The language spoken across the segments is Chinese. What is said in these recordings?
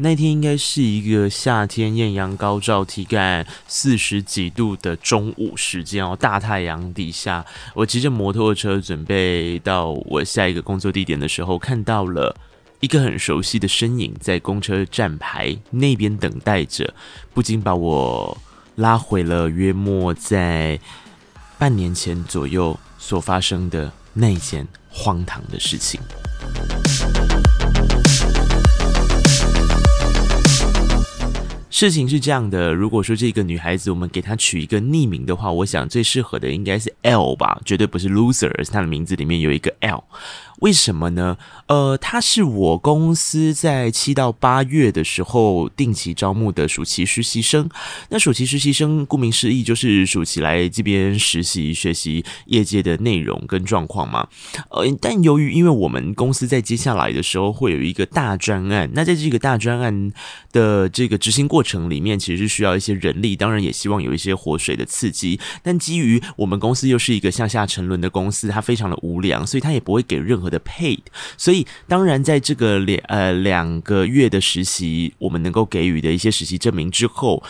那天应该是一个夏天艳阳高照、体感四十几度的中午时间哦，大太阳底下，我骑着摩托车准备到我下一个工作地点的时候，看到了一个很熟悉的身影在公车站牌那边等待着，不禁把我拉回了约莫在半年前左右所发生的那件荒唐的事情。事情是这样的，如果说这个女孩子我们给她取一个匿名的话，我想最适合的应该是 L 吧，绝对不是 Loser，而是她的名字里面有一个 L。为什么呢？呃，她是我公司在七到八月的时候定期招募的暑期实习生。那暑期实习生顾名思义就是暑期来这边实习学习业界的内容跟状况嘛。呃，但由于因为我们公司在接下来的时候会有一个大专案，那在这个大专案的这个执行过程里面，其实是需要一些人力，当然也希望有一些活水的刺激。但基于我们公司又是一个向下沉沦的公司，它非常的无良，所以它也不会给任何。的 paid，所以当然在这个两呃两个月的实习，我们能够给予的一些实习证明之后，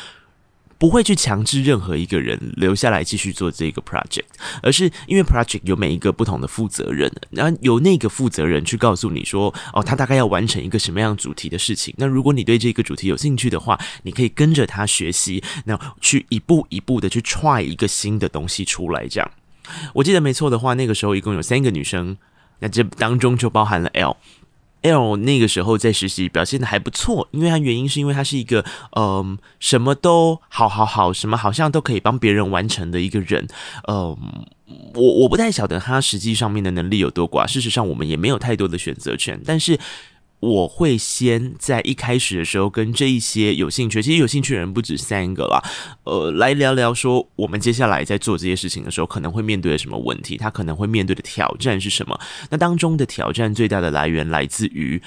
不会去强制任何一个人留下来继续做这个 project，而是因为 project 有每一个不同的负责人，然后由那个负责人去告诉你说，哦，他大概要完成一个什么样主题的事情。那如果你对这个主题有兴趣的话，你可以跟着他学习，那去一步一步的去 try 一个新的东西出来。这样，我记得没错的话，那个时候一共有三个女生。那这当中就包含了 L L 那个时候在实习表现的还不错，因为他原因是因为他是一个嗯什么都好好好，什么好像都可以帮别人完成的一个人，嗯，我我不太晓得他实际上面的能力有多寡，事实上我们也没有太多的选择权，但是。我会先在一开始的时候跟这一些有兴趣，其实有兴趣的人不止三个啦，呃，来聊聊说我们接下来在做这些事情的时候可能会面对的什么问题，他可能会面对的挑战是什么？那当中的挑战最大的来源来自于。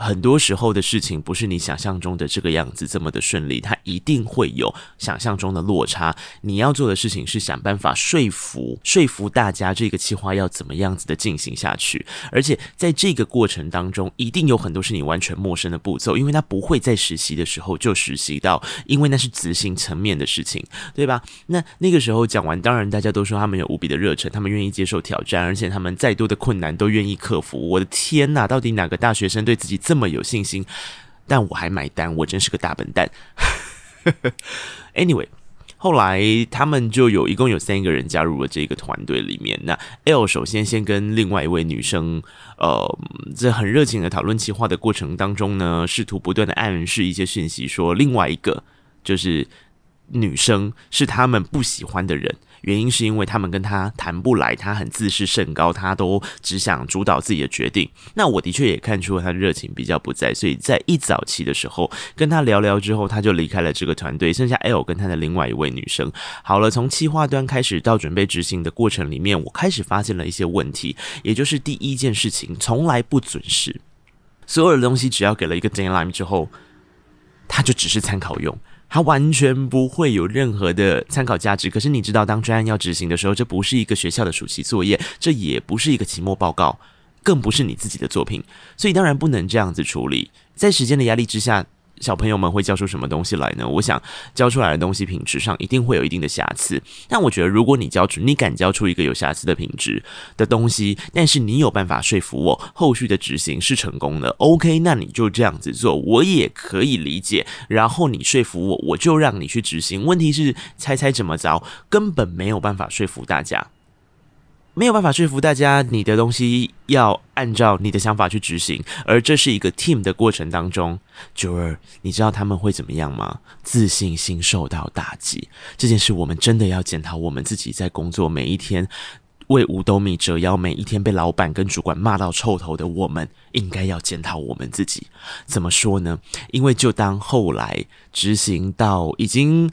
很多时候的事情不是你想象中的这个样子这么的顺利，它一定会有想象中的落差。你要做的事情是想办法说服说服大家这个计划要怎么样子的进行下去，而且在这个过程当中，一定有很多是你完全陌生的步骤，因为他不会在实习的时候就实习到，因为那是执行层面的事情，对吧？那那个时候讲完，当然大家都说他们有无比的热忱，他们愿意接受挑战，而且他们再多的困难都愿意克服。我的天哪，到底哪个大学生对自己？这么有信心，但我还买单，我真是个大笨蛋。Anyway，后来他们就有一共有三个人加入了这个团队里面。那 L 首先先跟另外一位女生，呃，在很热情的讨论企划的过程当中呢，试图不断的暗示一些讯息，说另外一个就是女生是他们不喜欢的人。原因是因为他们跟他谈不来，他很自视甚高，他都只想主导自己的决定。那我的确也看出了他的热情比较不在，所以在一早期的时候跟他聊聊之后，他就离开了这个团队，剩下 L 跟他的另外一位女生。好了，从企划端开始到准备执行的过程里面，我开始发现了一些问题，也就是第一件事情从来不准时，所有的东西只要给了一个 deadline 之后，他就只是参考用。它完全不会有任何的参考价值。可是你知道，当专案要执行的时候，这不是一个学校的暑期作业，这也不是一个期末报告，更不是你自己的作品，所以当然不能这样子处理。在时间的压力之下。小朋友们会教出什么东西来呢？我想教出来的东西品质上一定会有一定的瑕疵。但我觉得，如果你教出，你敢教出一个有瑕疵的品质的东西，但是你有办法说服我，后续的执行是成功的，OK，那你就这样子做，我也可以理解。然后你说服我，我就让你去执行。问题是，猜猜怎么着？根本没有办法说服大家。没有办法说服大家，你的东西要按照你的想法去执行，而这是一个 team 的过程当中，九儿，你知道他们会怎么样吗？自信心受到打击，这件事我们真的要检讨我们自己在工作每一天为五斗米折腰，每一天被老板跟主管骂到臭头的，我们应该要检讨我们自己。怎么说呢？因为就当后来执行到已经。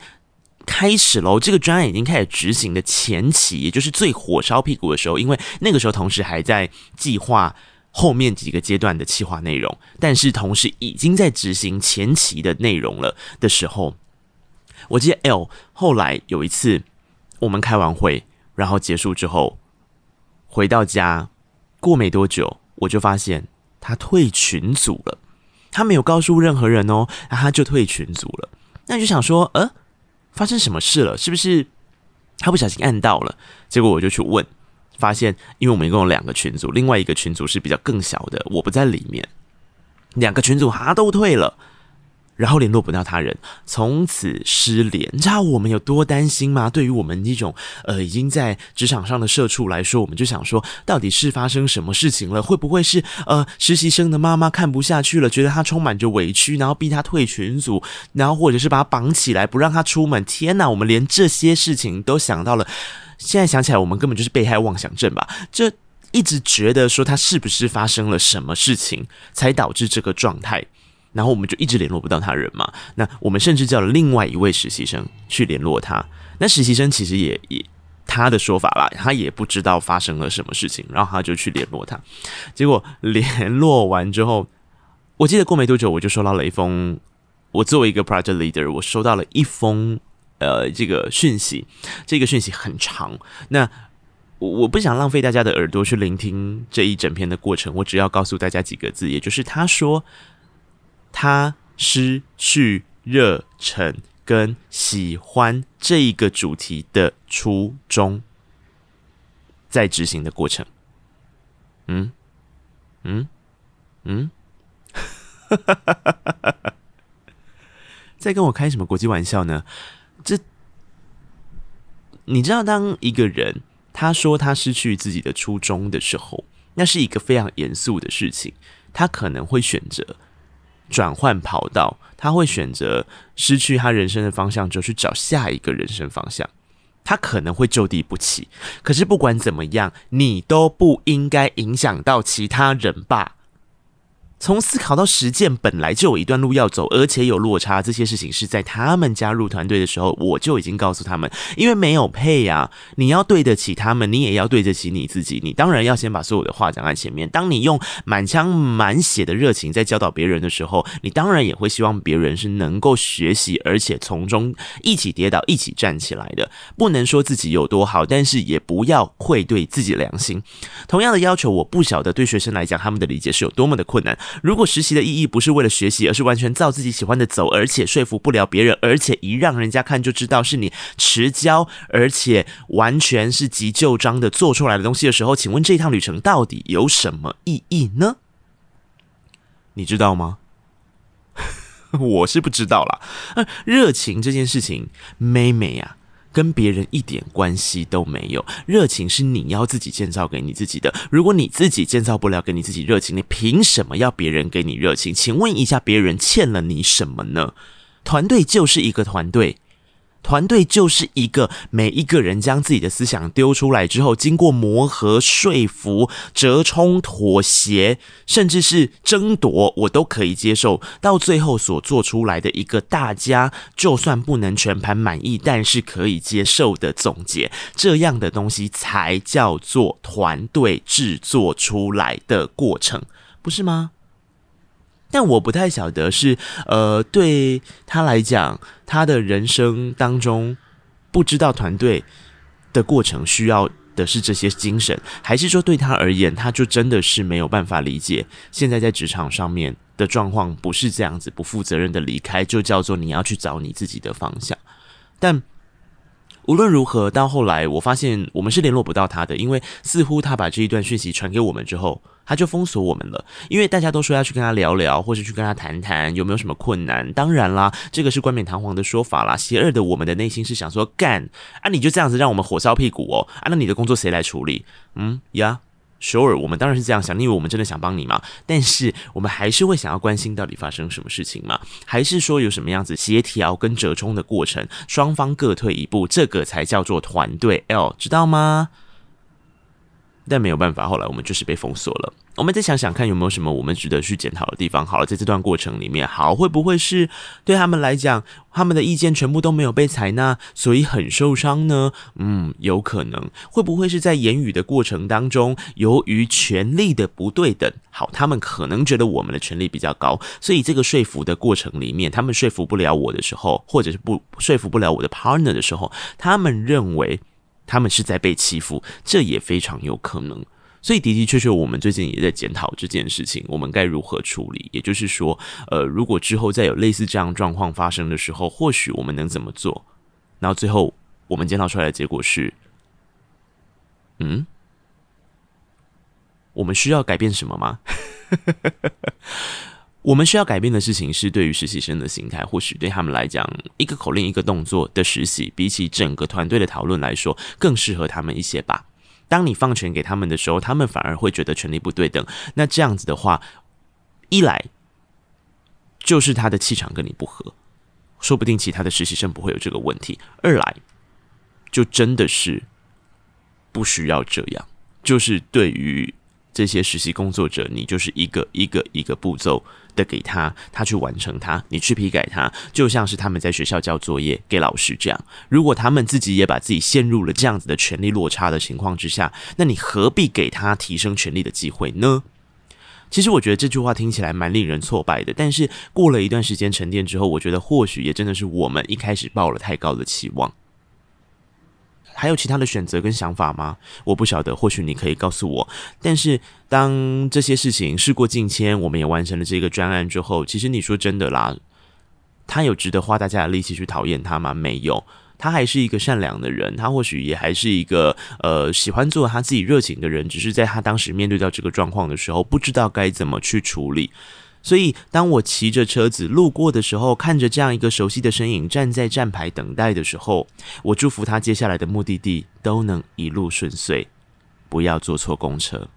开始喽！这个专案已经开始执行的前期，也就是最火烧屁股的时候，因为那个时候同时还在计划后面几个阶段的企划内容，但是同时已经在执行前期的内容了的时候，我记得 L 后来有一次我们开完会，然后结束之后回到家，过没多久我就发现他退群组了。他没有告诉任何人哦，他就退群组了。那你就想说，呃，发生什么事了？是不是他不小心按到了？结果我就去问，发现因为我们一共有两个群组，另外一个群组是比较更小的，我不在里面，两个群组哈都退了。然后联络不到他人，从此失联。你知道我们有多担心吗？对于我们这种呃已经在职场上的社畜来说，我们就想说，到底是发生什么事情了？会不会是呃实习生的妈妈看不下去了，觉得他充满着委屈，然后逼他退群组，然后或者是把他绑起来不让他出门？天哪，我们连这些事情都想到了。现在想起来，我们根本就是被害妄想症吧？这一直觉得说他是不是发生了什么事情，才导致这个状态？然后我们就一直联络不到他人嘛。那我们甚至叫了另外一位实习生去联络他。那实习生其实也也他的说法啦，他也不知道发生了什么事情，然后他就去联络他。结果联络完之后，我记得过没多久，我就收到了一封。我作为一个 project leader，我收到了一封呃这个讯息。这个讯息很长。那我我不想浪费大家的耳朵去聆听这一整篇的过程，我只要告诉大家几个字，也就是他说。他失去热忱跟喜欢这一个主题的初衷，在执行的过程，嗯嗯嗯，在跟我开什么国际玩笑呢？这你知道，当一个人他说他失去自己的初衷的时候，那是一个非常严肃的事情，他可能会选择。转换跑道，他会选择失去他人生的方向，就去找下一个人生方向。他可能会就地不起，可是不管怎么样，你都不应该影响到其他人吧。从思考到实践本来就有一段路要走，而且有落差。这些事情是在他们加入团队的时候，我就已经告诉他们，因为没有配呀。你要对得起他们，你也要对得起你自己。你当然要先把所有的话讲在前面。当你用满腔满血的热情在教导别人的时候，你当然也会希望别人是能够学习，而且从中一起跌倒、一起站起来的。不能说自己有多好，但是也不要愧对自己良心。同样的要求，我不晓得对学生来讲，他们的理解是有多么的困难。如果实习的意义不是为了学习，而是完全照自己喜欢的走，而且说服不了别人，而且一让人家看就知道是你持交，而且完全是急就章的做出来的东西的时候，请问这一趟旅程到底有什么意义呢？你知道吗？我是不知道啦。热情这件事情，妹妹呀。跟别人一点关系都没有，热情是你要自己建造给你自己的。如果你自己建造不了给你自己热情，你凭什么要别人给你热情？请问一下，别人欠了你什么呢？团队就是一个团队。团队就是一个每一个人将自己的思想丢出来之后，经过磨合、说服、折冲、妥协，甚至是争夺，我都可以接受。到最后所做出来的一个大家，就算不能全盘满意，但是可以接受的总结，这样的东西才叫做团队制作出来的过程，不是吗？但我不太晓得是，呃，对他来讲，他的人生当中不知道团队的过程需要的是这些精神，还是说对他而言，他就真的是没有办法理解现在在职场上面的状况不是这样子，不负责任的离开就叫做你要去找你自己的方向，但。无论如何，到后来我发现我们是联络不到他的，因为似乎他把这一段讯息传给我们之后，他就封锁我们了。因为大家都说要去跟他聊聊，或是去跟他谈谈有没有什么困难。当然啦，这个是冠冕堂皇的说法啦。邪恶的我们的内心是想说，干啊，你就这样子让我们火烧屁股哦啊，那你的工作谁来处理？嗯呀。Sure，我们当然是这样想，你以为我们真的想帮你吗？但是我们还是会想要关心到底发生什么事情嘛？还是说有什么样子协调跟折冲的过程，双方各退一步，这个才叫做团队 L，知道吗？但没有办法，后来我们就是被封锁了。我们再想想看，有没有什么我们值得去检讨的地方？好了，在这段过程里面，好会不会是对他们来讲，他们的意见全部都没有被采纳，所以很受伤呢？嗯，有可能。会不会是在言语的过程当中，由于权力的不对等，好，他们可能觉得我们的权力比较高，所以这个说服的过程里面，他们说服不了我的时候，或者是不说服不了我的 partner 的时候，他们认为他们是在被欺负，这也非常有可能。所以的的确确，我们最近也在检讨这件事情，我们该如何处理？也就是说，呃，如果之后再有类似这样状况发生的时候，或许我们能怎么做？然后最后我们检讨出来的结果是，嗯，我们需要改变什么吗？我们需要改变的事情是，对于实习生的心态，或许对他们来讲，一个口令一个动作的实习，比起整个团队的讨论来说，更适合他们一些吧。当你放权给他们的时候，他们反而会觉得权力不对等。那这样子的话，一来就是他的气场跟你不合，说不定其他的实习生不会有这个问题；二来就真的是不需要这样，就是对于这些实习工作者，你就是一个一个一个步骤。的给他，他去完成它，你去批改它，就像是他们在学校交作业给老师这样。如果他们自己也把自己陷入了这样子的权力落差的情况之下，那你何必给他提升权力的机会呢？其实我觉得这句话听起来蛮令人挫败的，但是过了一段时间沉淀之后，我觉得或许也真的是我们一开始抱了太高的期望。还有其他的选择跟想法吗？我不晓得，或许你可以告诉我。但是当这些事情事过境迁，我们也完成了这个专案之后，其实你说真的啦，他有值得花大家的力气去讨厌他吗？没有，他还是一个善良的人，他或许也还是一个呃喜欢做他自己热情的人，只是在他当时面对到这个状况的时候，不知道该怎么去处理。所以，当我骑着车子路过的时候，看着这样一个熟悉的身影站在站牌等待的时候，我祝福他接下来的目的地都能一路顺遂，不要坐错公车。